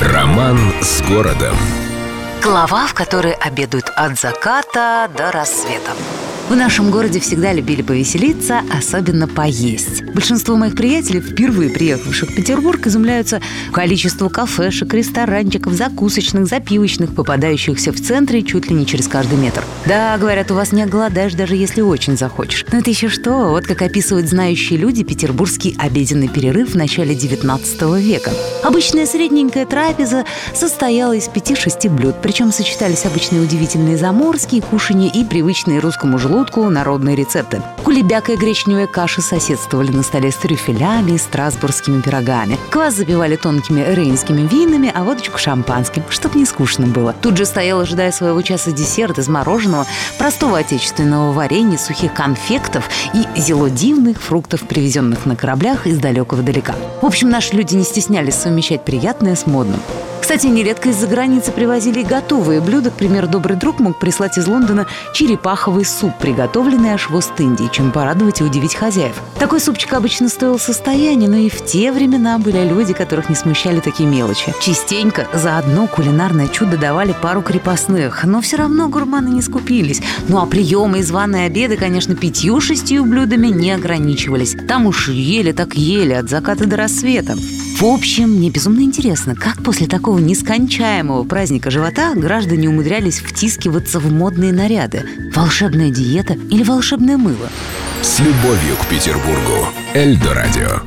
Роман с городом. Глава, в которой обедают от заката до рассвета. В нашем городе всегда любили повеселиться, особенно поесть. Большинство моих приятелей, впервые приехавших в Петербург, изумляются количеству кафешек, ресторанчиков, закусочных, запивочных, попадающихся в центре чуть ли не через каждый метр. Да, говорят, у вас не оголодаешь, даже если очень захочешь. Но это еще что? Вот как описывают знающие люди петербургский обеденный перерыв в начале 19 века. Обычная средненькая трапеза состояла из пяти-шести блюд, причем сочетались обычные удивительные заморские кушанья и привычные русскому желудку желудку народные рецепты. Кулебяка и гречневая каша соседствовали на столе с трюфелями и страсбургскими пирогами. Квас запивали тонкими рейнскими винами, а водочку шампанским, чтоб не скучно было. Тут же стоял, ожидая своего часа десерт из мороженого, простого отечественного варенья, сухих конфектов и зелодивных фруктов, привезенных на кораблях из далекого далека. В общем, наши люди не стеснялись совмещать приятное с модным. Кстати, нередко из-за границы привозили готовые блюда. К примеру, добрый друг мог прислать из Лондона черепаховый суп, приготовленный аж в Ост-Индии, чем порадовать и удивить хозяев. Такой супчик обычно стоил состояние, но и в те времена были люди, которых не смущали такие мелочи. Частенько за одно кулинарное чудо давали пару крепостных, но все равно гурманы не скупились. Ну а приемы и званые обеды, конечно, пятью-шестью блюдами не ограничивались. Там уж ели так ели от заката до рассвета. В общем, мне безумно интересно, как после такого нескончаемого праздника живота граждане умудрялись втискиваться в модные наряды. Волшебная диета или волшебное мыло? С любовью к Петербургу. Эльдо радио.